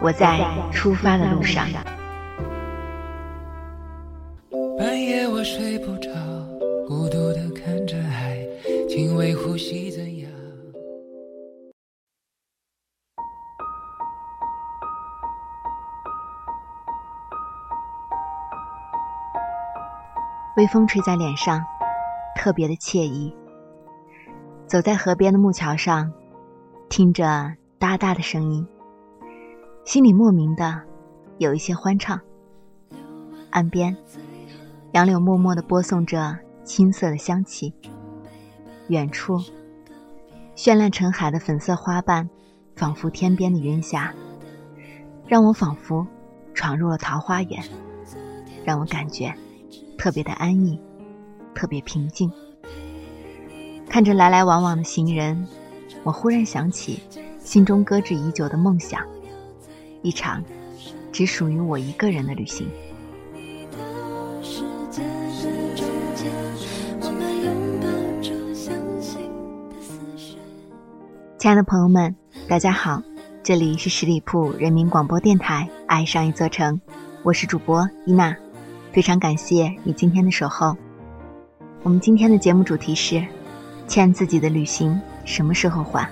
我在出发的路上。半夜我睡不着，孤独的看着海，轻微呼吸怎样？微风吹在脸上，特别的惬意。走在河边的木桥上，听着哒哒的声音，心里莫名的有一些欢畅。岸边，杨柳默默的播送着青涩的香气。远处，绚烂成海的粉色花瓣，仿佛天边的云霞，让我仿佛闯入了桃花源，让我感觉。特别的安逸，特别平静。看着来来往往的行人，我忽然想起心中搁置已久的梦想，一场只属于我一个人的旅行。亲爱的朋友们，大家好，这里是十里铺人民广播电台《爱上一座城》，我是主播伊娜。非常感谢你今天的守候。我们今天的节目主题是：欠自己的旅行什么时候还？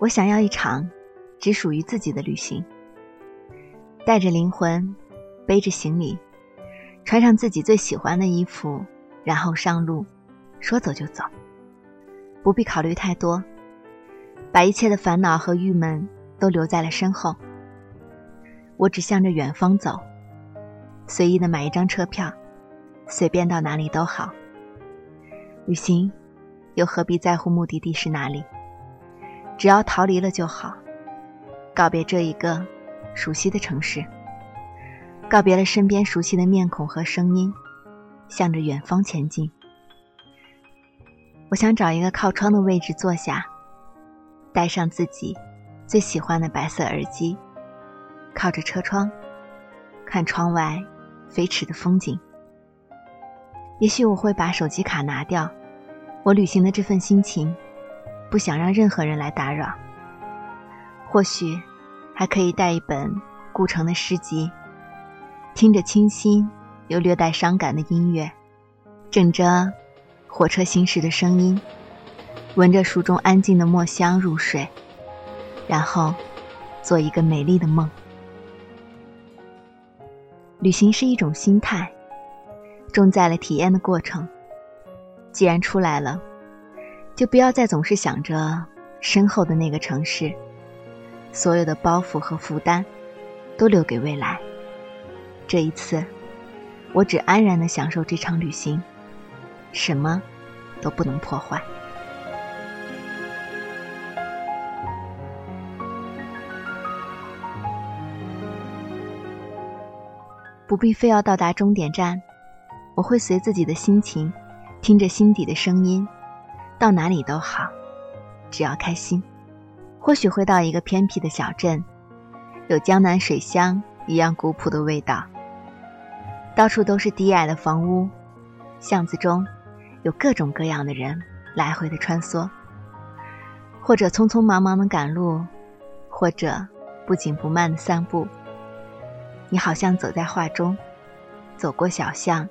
我想要一场只属于自己的旅行，带着灵魂，背着行李，穿上自己最喜欢的衣服，然后上路，说走就走，不必考虑太多，把一切的烦恼和郁闷都留在了身后。我只向着远方走，随意的买一张车票，随便到哪里都好。旅行，又何必在乎目的地是哪里？只要逃离了就好，告别这一个熟悉的城市，告别了身边熟悉的面孔和声音，向着远方前进。我想找一个靠窗的位置坐下，戴上自己最喜欢的白色耳机，靠着车窗，看窗外飞驰的风景。也许我会把手机卡拿掉，我旅行的这份心情。不想让任何人来打扰。或许还可以带一本顾城的诗集，听着清新又略带伤感的音乐，枕着火车行驶的声音，闻着书中安静的墨香入睡，然后做一个美丽的梦。旅行是一种心态，重在了体验的过程。既然出来了。就不要再总是想着身后的那个城市，所有的包袱和负担都留给未来。这一次，我只安然的享受这场旅行，什么都不能破坏。不必非要到达终点站，我会随自己的心情，听着心底的声音，到哪里都好，只要开心。或许会到一个偏僻的小镇，有江南水乡一样古朴的味道。到处都是低矮的房屋，巷子中有各种各样的人来回的穿梭，或者匆匆忙忙的赶路，或者不紧不慢的散步。你好像走在画中，走过小巷，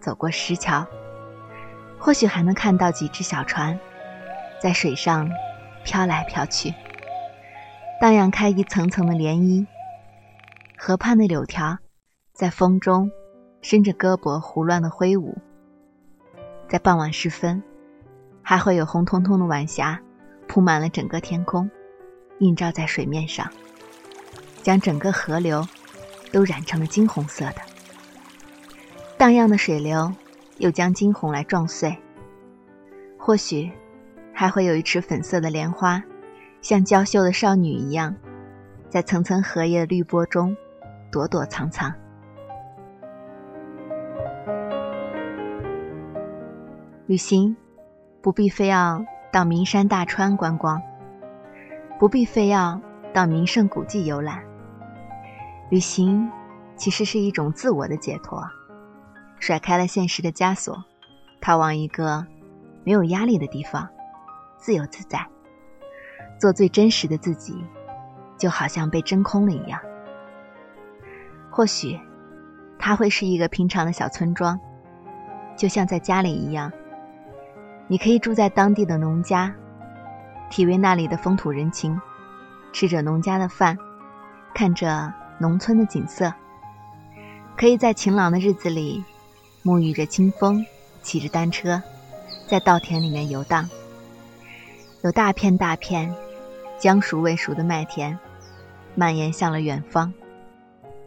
走过石桥，或许还能看到几只小船在水上飘来飘去。荡漾开一层层的涟漪，河畔的柳条在风中伸着胳膊胡乱的挥舞。在傍晚时分，还会有红彤彤的晚霞铺满了整个天空，映照在水面上，将整个河流都染成了金红色的。荡漾的水流又将金红来撞碎。或许还会有一池粉色的莲花。像娇羞的少女一样，在层层荷叶的绿波中躲躲藏藏。旅行不必非要到名山大川观光，不必非要到名胜古迹游览。旅行其实是一种自我的解脱，甩开了现实的枷锁，逃往一个没有压力的地方，自由自在。做最真实的自己，就好像被真空了一样。或许，它会是一个平常的小村庄，就像在家里一样。你可以住在当地的农家，体味那里的风土人情，吃着农家的饭，看着农村的景色。可以在晴朗的日子里，沐浴着清风，骑着单车，在稻田里面游荡。有大片大片。将熟未熟的麦田，蔓延向了远方，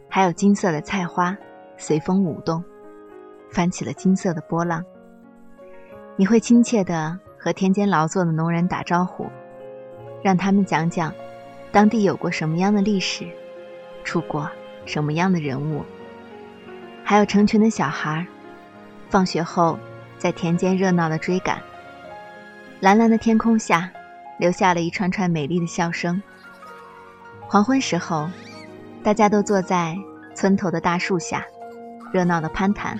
还有金色的菜花随风舞动，翻起了金色的波浪。你会亲切地和田间劳作的农人打招呼，让他们讲讲当地有过什么样的历史，出过什么样的人物。还有成群的小孩，放学后在田间热闹的追赶。蓝蓝的天空下。留下了一串串美丽的笑声。黄昏时候，大家都坐在村头的大树下，热闹的攀谈，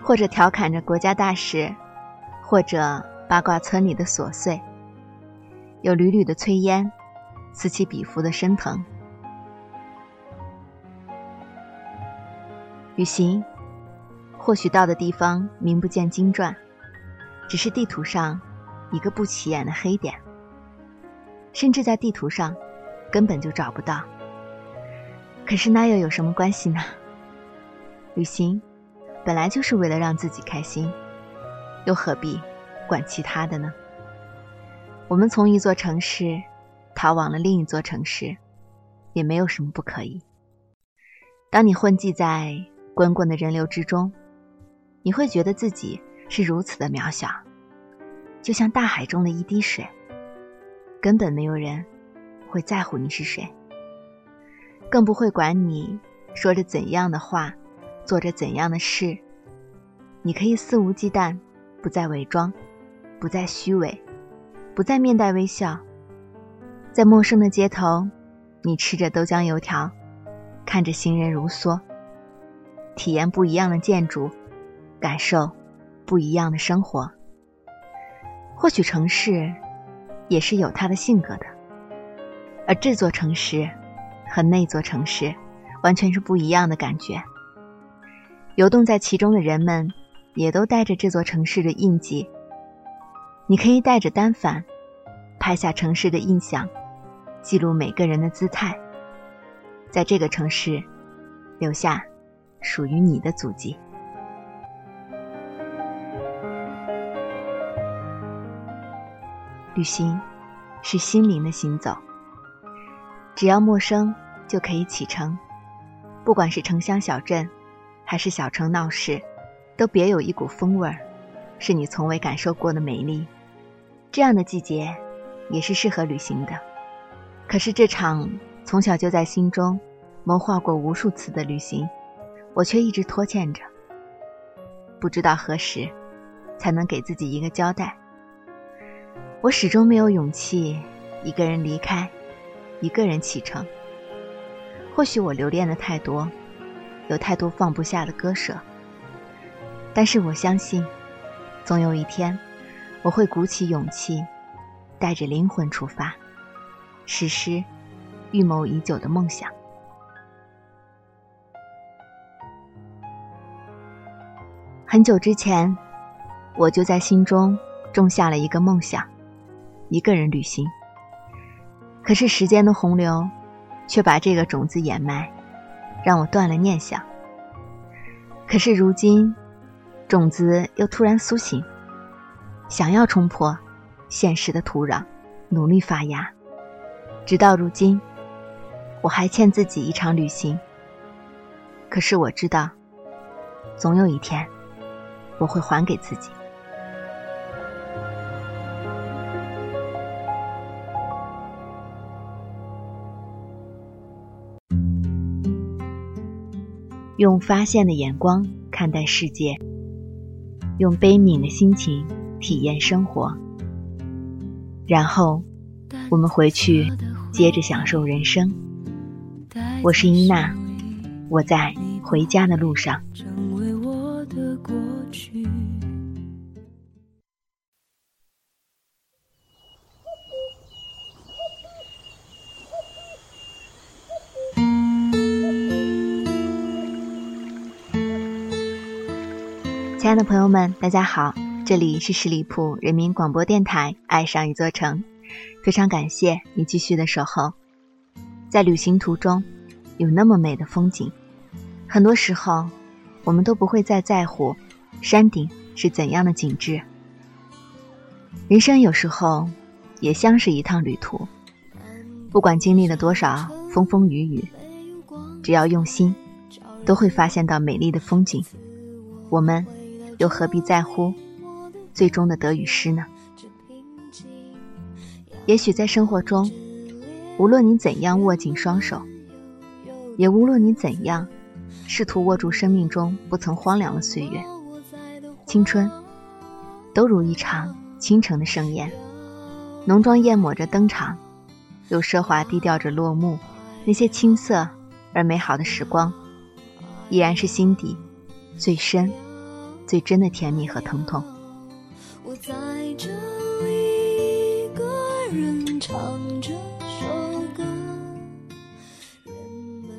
或者调侃着国家大事，或者八卦村里的琐碎。有缕缕的炊烟，此起彼伏的升腾。旅行，或许到的地方名不见经传，只是地图上一个不起眼的黑点。甚至在地图上，根本就找不到。可是那又有什么关系呢？旅行本来就是为了让自己开心，又何必管其他的呢？我们从一座城市逃往了另一座城市，也没有什么不可以。当你混迹在滚滚的人流之中，你会觉得自己是如此的渺小，就像大海中的一滴水。根本没有人会在乎你是谁，更不会管你说着怎样的话，做着怎样的事。你可以肆无忌惮，不再伪装，不再虚伪，不再面带微笑。在陌生的街头，你吃着豆浆油条，看着行人如梭，体验不一样的建筑，感受不一样的生活。或许城市。也是有它的性格的，而这座城市和那座城市完全是不一样的感觉。游动在其中的人们也都带着这座城市的印记。你可以带着单反拍下城市的印象，记录每个人的姿态，在这个城市留下属于你的足迹。旅行是心灵的行走，只要陌生就可以启程。不管是城乡小镇，还是小城闹市，都别有一股风味儿，是你从未感受过的美丽。这样的季节也是适合旅行的。可是这场从小就在心中谋划过无数次的旅行，我却一直拖欠着。不知道何时才能给自己一个交代。我始终没有勇气一个人离开，一个人启程。或许我留恋的太多，有太多放不下的割舍。但是我相信，总有一天，我会鼓起勇气，带着灵魂出发，实施预谋已久的梦想。很久之前，我就在心中种下了一个梦想。一个人旅行，可是时间的洪流，却把这个种子掩埋，让我断了念想。可是如今，种子又突然苏醒，想要冲破现实的土壤，努力发芽。直到如今，我还欠自己一场旅行。可是我知道，总有一天，我会还给自己。用发现的眼光看待世界，用悲悯的心情体验生活，然后我们回去接着享受人生。我是伊娜，我在回家的路上。亲爱的朋友们，大家好，这里是十里铺人民广播电台《爱上一座城》，非常感谢你继续的守候。在旅行途中，有那么美的风景，很多时候我们都不会再在乎山顶是怎样的景致。人生有时候也像是一趟旅途，不管经历了多少风风雨雨，只要用心，都会发现到美丽的风景。我们。又何必在乎最终的得与失呢？也许在生活中，无论你怎样握紧双手，也无论你怎样试图握住生命中不曾荒凉的岁月，青春都如一场倾城的盛宴，浓妆艳抹着登场，又奢华低调着落幕。那些青涩而美好的时光，依然是心底最深。最真的甜蜜和疼痛。我在这一个人唱这首歌。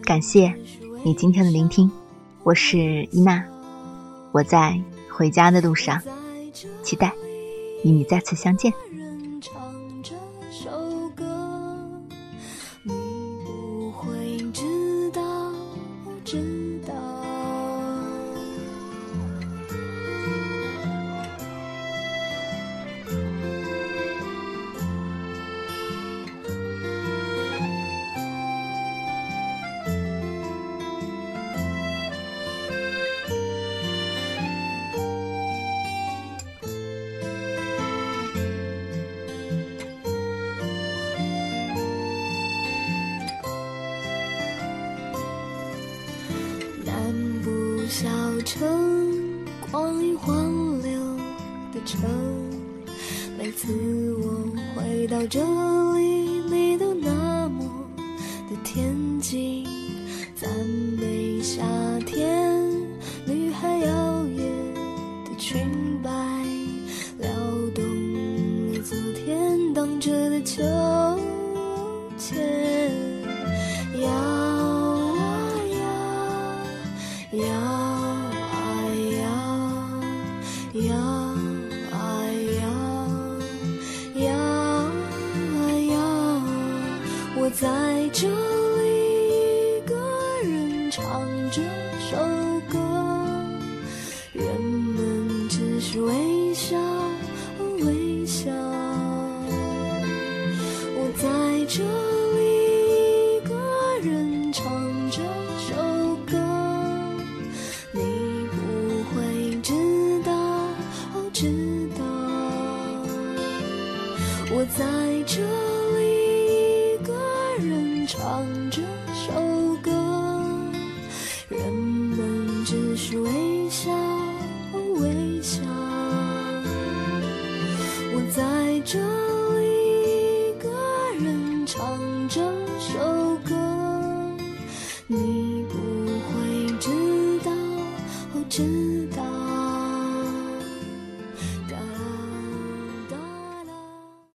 感谢你今天的聆听，我是伊娜，我在回家的路上，期待与你再次相见。城，光阴荒流的城。每次我回到这在这里一个人唱着首